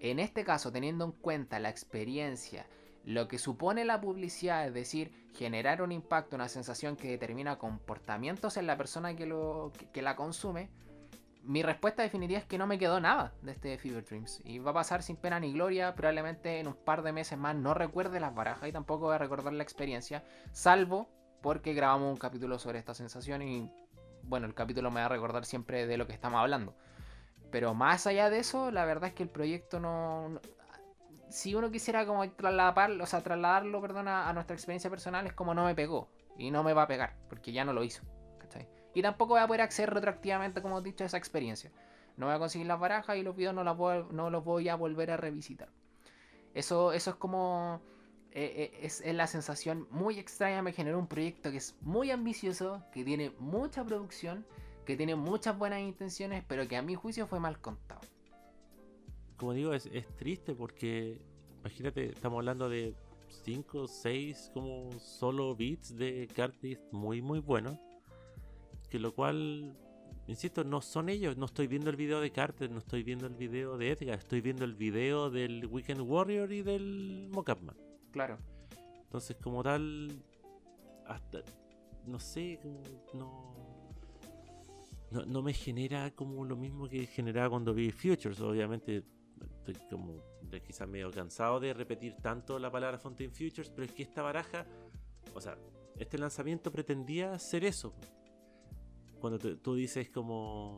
en este caso, teniendo en cuenta la experiencia, lo que supone la publicidad, es decir, generar un impacto, una sensación que determina comportamientos en la persona que, lo, que, la consume, mi respuesta definitiva es que no me quedó nada de este Fever Dreams. Y va a pasar sin pena ni gloria. Probablemente en un par de meses más no recuerde las barajas y tampoco voy a recordar la experiencia. Salvo porque grabamos un capítulo sobre esta sensación y bueno, el capítulo me va a recordar siempre de lo que estamos hablando. Pero más allá de eso, la verdad es que el proyecto no. si uno quisiera como trasladarlo, o sea, trasladarlo, perdón, a, nuestra experiencia personal, es como no me pegó. Y no me va a pegar, porque ya no lo hizo. Y tampoco voy a poder acceder retroactivamente, como he dicho, a esa experiencia. No voy a conseguir las barajas y los videos no los voy a volver a revisitar. Eso, eso es como. Eh, eh, es, es, la sensación muy extraña. Me generó un proyecto que es muy ambicioso, que tiene mucha producción que tiene muchas buenas intenciones, pero que a mi juicio fue mal contado. Como digo, es, triste porque, imagínate, estamos hablando de 5, 6 como solo beats de cartis muy, muy buenos. Que lo cual, insisto, no son ellos. No estoy viendo el video de Carter, no estoy viendo el video de Edgar, estoy viendo el video del Weekend Warrior y del Mockupman. Claro. Entonces, como tal, hasta, no sé, no no, me genera como lo mismo que generaba cuando vi Futures. Obviamente estoy como quizás medio cansado de repetir tanto la palabra Fontaine Futures, pero es que esta baraja, o sea, este lanzamiento pretendía ser eso. Cuando tú dices como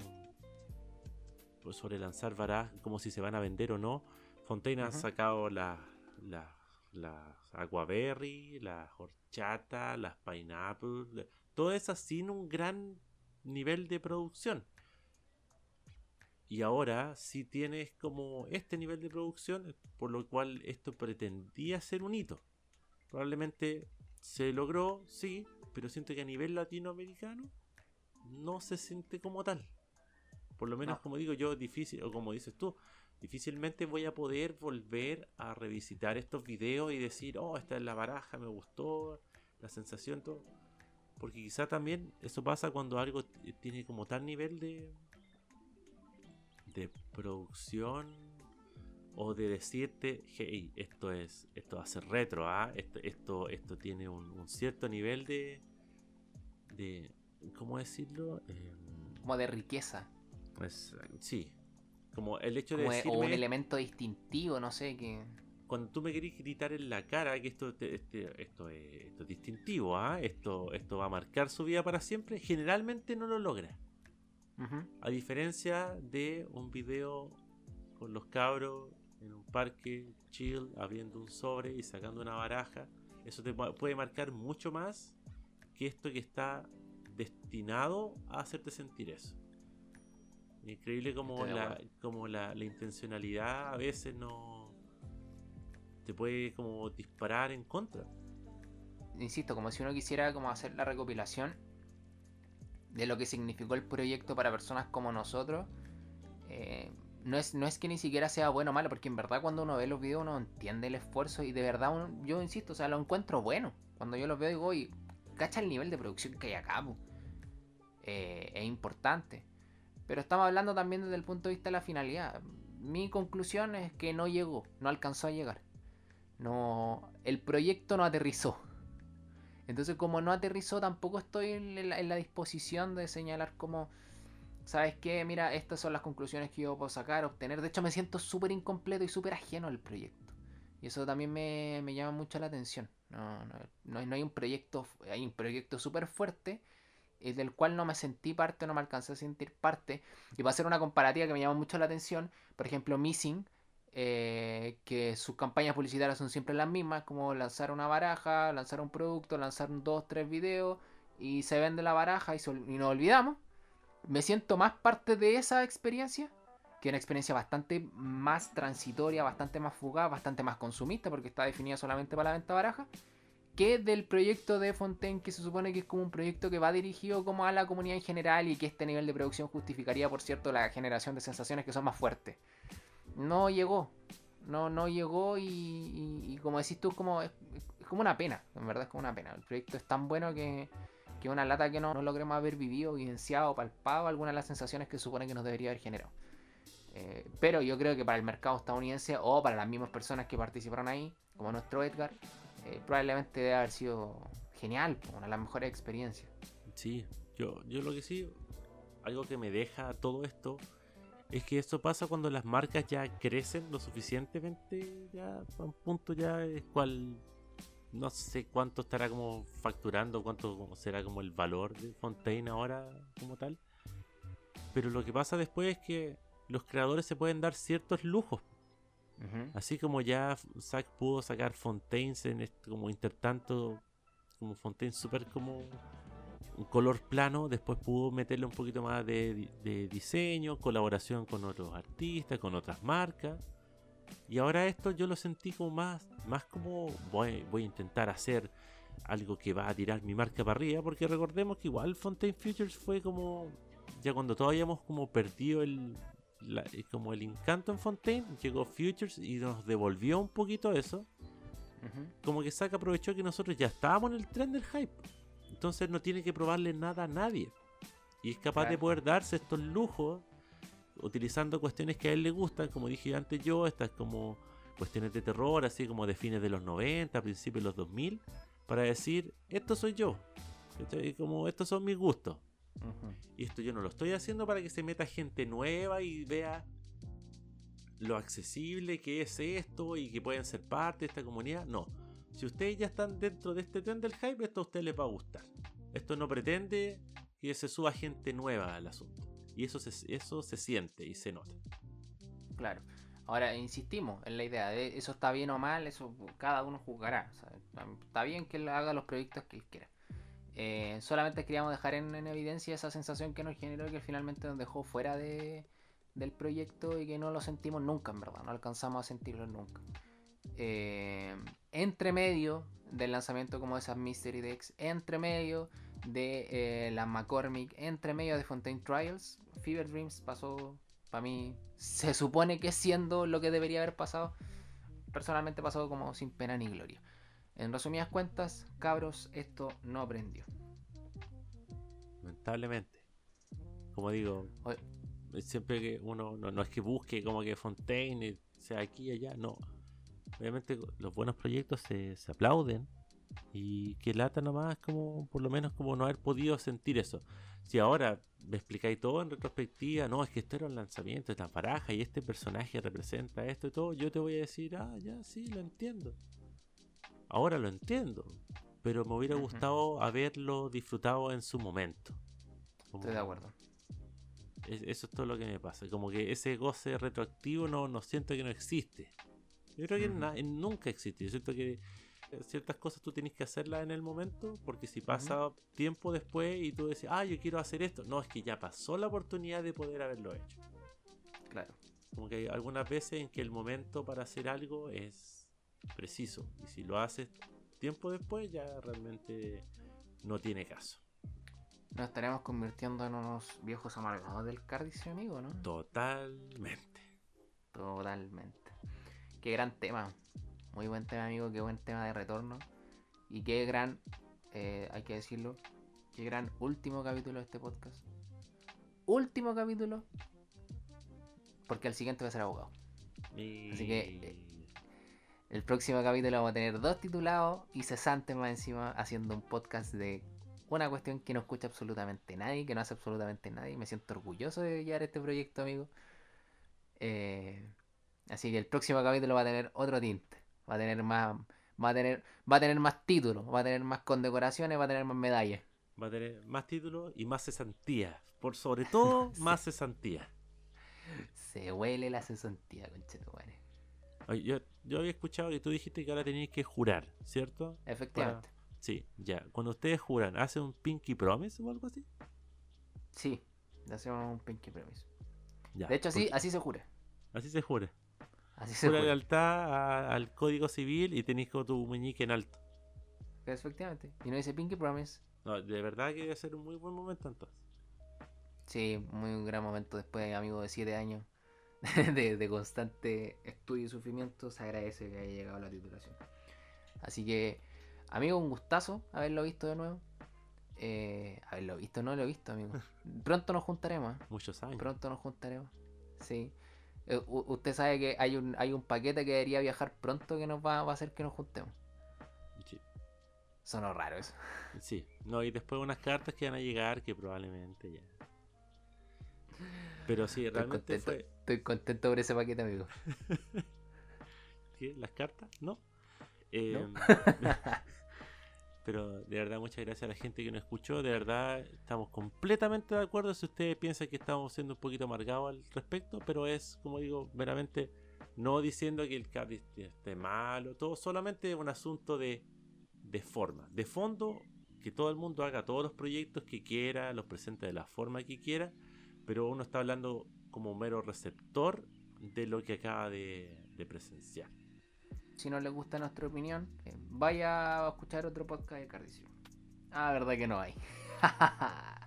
pues, sobre lanzar barajas, como si se van a vender o no, Fontaine ha sacado las la, la Aguaberry, la horchata, las pineapple, todas esas sin un gran nivel de producción. Y ahora si tienes como este nivel de producción, por lo cual esto pretendía ser un hito. Probablemente se logró, sí, pero siento que a nivel latinoamericano no se siente como tal. Por lo menos, como digo yo, difícil, o como dices tú, difícilmente voy a poder volver a revisitar estos videos y decir, oh, esta es la baraja, me gustó, la sensación, todo. Porque quizá también eso pasa cuando algo tiene como tal nivel de, de producción o de decirte, hey, esto es, esto va a ser retro, ¿ah? esto, esto, esto tiene un, cierto nivel de, de, ¿cómo decirlo? Em, como de riqueza. Pues sí, como el hecho de decirme, o un elemento distintivo, no sé, que cuando tú me querés gritar en la cara que esto, este, esto, es, distintivo, ¿ah? esto, esto va a marcar su vida para siempre, generalmente no lo logra. A diferencia de un video con los cabros en un parque chill, abriendo un sobre y sacando una baraja, eso te puede marcar mucho más que esto que está destinado a hacerte sentir eso. Increíble como, la, como la intencionalidad a veces no, te puede como disparar en contra. Insisto, como si uno quisiera como hacer la recopilación de lo que significó el proyecto para personas como nosotros. Eh, no, es, no es que ni siquiera sea bueno o malo, porque en verdad cuando uno ve los videos uno entiende el esfuerzo y de verdad yo insisto, o sea, lo encuentro bueno. Cuando yo los veo digo, y cacha el nivel de producción que hay acá. Eh, es importante. Pero estamos hablando también desde el punto de vista de la finalidad mi conclusión es que no llegó, no alcanzó a llegar. No, el proyecto no aterrizó. Entonces, como no aterrizó, tampoco estoy en la, disposición de señalar como, ¿sabes qué? Mira, estas son las conclusiones que yo puedo sacar, obtener. De hecho, me siento súper incompleto y súper ajeno al proyecto. Y eso también me, llama mucho la atención. No, no, no, hay un proyecto, hay un proyecto súper fuerte eh, del cual no me sentí parte, no me alcancé a sentir parte. Y va a ser una comparativa que me llama mucho la atención. Por ejemplo, Missing, eh, que sus campañas publicitarias son siempre las mismas, como lanzar una baraja, lanzar un producto, lanzar dos, tres videos y se vende la baraja y, y nos olvidamos. Me siento más parte de esa experiencia, que una experiencia bastante más transitoria, bastante más fugaz, bastante más consumista, porque está definida solamente para la venta baraja que del proyecto de Fontaine, que se supone que es como un proyecto que va dirigido como a la comunidad en general y que este nivel de producción justificaría, por cierto, la generación de sensaciones que son más fuertes. No llegó, no, no llegó y, como decís tú, como, es, como una pena, en verdad es como una pena. El proyecto es tan bueno que, que una lata que no, no logremos haber vivido, vivenciado, palpado algunas de las sensaciones que supone que nos debería haber generado. Eh, pero yo creo que para el mercado estadounidense o para las mismas personas que participaron ahí, como nuestro Edgar, eh, probablemente debe haber sido genial, una de las mejores experiencias. Sí, yo, yo lo que sí, algo que me deja todo esto es que esto pasa cuando las marcas ya crecen lo suficientemente, ya a un punto ya es cual no sé cuánto estará como facturando, cuánto será como el valor de Fontaine ahora como tal. Pero lo que pasa después es que los creadores se pueden dar ciertos lujos. Así como ya Zack pudo sacar Fontaines en este, como intertanto, como Fontaine super como un color plano, después pudo meterle un poquito más de, diseño, colaboración con otros artistas, con otras marcas. Y ahora esto yo lo sentí como más, más como voy, voy a intentar hacer algo que va a tirar mi marca para arriba, porque recordemos que igual Fontaine Futures fue como, ya cuando todavía habíamos como perdido el, como el encanto en Fontaine, llegó Futures y nos devolvió un poquito eso. Como que Saca aprovechó que nosotros ya estábamos en el tren del hype. Entonces no tiene que probarle nada a nadie. Y es capaz de poder darse estos lujos utilizando cuestiones que a él le gustan, como dije antes yo, estas como cuestiones de terror, así como de fines de los 90, principios de los 2000, para decir, esto soy yo. Como estos son mis gustos. Y esto yo no lo estoy haciendo para que se meta gente nueva y vea lo accesible que es esto y que pueden ser parte de esta comunidad. No. Si ustedes ya están dentro de este tren del hype, esto a ustedes les va a gustar. Esto no pretende que se suba gente nueva al asunto. Y eso se, eso se siente y se nota. Claro. Ahora, insistimos en la idea de eso está bien o mal, eso cada uno juzgará. está bien que él haga los proyectos que él quiera. Eh, solamente queríamos dejar en, evidencia esa sensación que nos generó que finalmente nos dejó fuera de, del proyecto y que no lo sentimos nunca, en verdad, no alcanzamos a sentirlo nunca. Eh, entre medio del lanzamiento como esas Mystery Decks, entre medio de eh, la McCormick, entre medio de Fontaine Trials, Fever Dreams pasó, para mí, se supone que siendo lo que debería haber pasado, personalmente pasó como sin pena ni gloria. En resumidas cuentas, cabros, esto no aprendió. Lamentablemente. Como digo, siempre que uno no, es que busque como que Fontaine sea aquí y allá, no. Obviamente los buenos proyectos se, aplauden y que lata nomás como por lo menos como no haber podido sentir eso. Si ahora me explicáis todo en retrospectiva, no, es que esto era un lanzamiento, esta paraja y este personaje representa esto y todo, yo te voy a decir, ah, ya sí, lo entiendo. Ahora lo entiendo, pero me hubiera gustado haberlo disfrutado en su momento. Estoy de acuerdo. eso es todo lo que me pasa. Como que ese goce retroactivo no, no siento que no existe. Yo creo que nunca existe. Yo siento que ciertas cosas tú tienes que hacerlas en el momento, porque si pasa tiempo después y tú decís, ah, yo quiero hacer esto, no, es que ya pasó la oportunidad de poder haberlo hecho. Claro. Como que hay algunas veces en que el momento para hacer algo es preciso. Y si lo haces tiempo después, ya realmente no tiene caso. Nos estaremos convirtiendo en unos viejos amargados del Cardice, amigo, ¿no? Totalmente. Totalmente. Qué gran tema. Muy buen tema, amigo. Qué buen tema de retorno. Y qué gran, eh, hay que decirlo, qué gran último capítulo de este podcast. Último capítulo porque el siguiente va a ser abogado. Así que, eh, El próximo capítulo vamos a tener dos titulados y cesantes más encima haciendo un podcast de una cuestión que no escucha absolutamente nadie, que no hace absolutamente nadie. Me siento orgulloso de llevar este proyecto, amigo. Eh, así que el próximo capítulo va a tener otro tinte. Va a tener más. Va a tener, va a tener más títulos, va a tener más condecoraciones, va a tener más medallas. Va a tener más títulos y más cesantía. Por sobre todo, Sí. más cesantía. Se huele la cesantía, conchetumare. Yo, yo había escuchado que tú dijiste que ahora tenías que jurar, ¿cierto? Efectivamente. Sí, ya. Cuando ustedes juran, ¿hacen un pinky promise o algo así? Sí, hacemos un pinky promise. Ya. De hecho, así, así se jura. así se jura. Así se jura. lealtad a- al código civil y tenéis con tu muñeca en alto. Efectivamente. Y no dice pinky promise. No, de verdad que debe ser un muy buen momento entonces. Sí, muy un gran momento después, amigo, de siete años de, de constante estudio y sufrimiento. Se agradece que haya llegado a la titulación. Así que, amigo, un gustazo haberlo visto de nuevo. Eh, haberlo visto, no lo he visto, amigo. Pronto nos juntaremos. ¿eh? Muchos años. Pronto nos juntaremos. Sí. Eh, u- usted sabe que hay un, hay un paquete que debería viajar pronto que nos va, va a hacer que nos juntemos. Sí. Sonó raro eso. Sí. No, y después unas cartas que van a llegar que probablemente ya. Pero sí, Estoy realmente contento, fue. estoy contento por ese paquete, amigo. ¿Qué? ¿Las cartas? No. Eh, Pero de verdad, muchas gracias a la gente que nos escuchó. De verdad, estamos completamente de acuerdo si ustedes piensan que estamos siendo un poquito amargados al respecto. Pero es, como digo, meramente no diciendo que el Capri esté malo. Todo solamente un asunto de, de forma. De fondo, que todo el mundo haga todos los proyectos que quiera, los presente de la forma que quiera. Pero uno está hablando como mero receptor de lo que acaba de presenciar. Si no les gusta nuestra opinión, eh, vaya a escuchar otro podcast de Cardicio. Ah, verdad que no hay.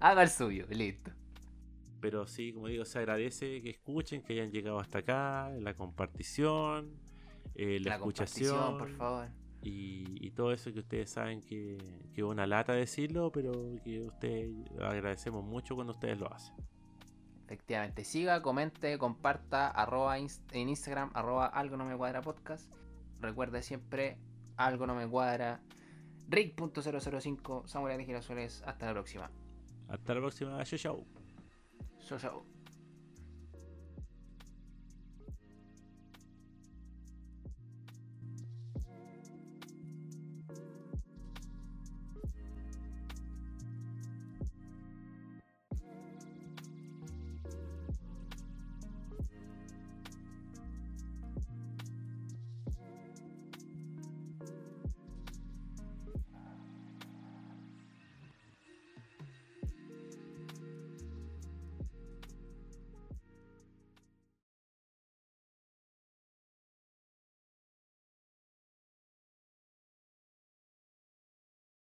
Haga el suyo, listo. Pero sí, como digo, se agradece que escuchen, que hayan llegado hasta acá, la compartición, eh, la, La escuchación por favor. y, y todo eso que ustedes saben que, que es una lata decirlo, pero que ustedes agradecemos mucho cuando ustedes lo hacen. Efectivamente, siga, comente, comparta, arroba inst- en Instagram, arroba algo no me cuadra podcast. Recuerde siempre, algo no me cuadra. Rick.005, Samurai de Girasoles. Hasta la próxima. Hasta la próxima, chau. Chao, chao.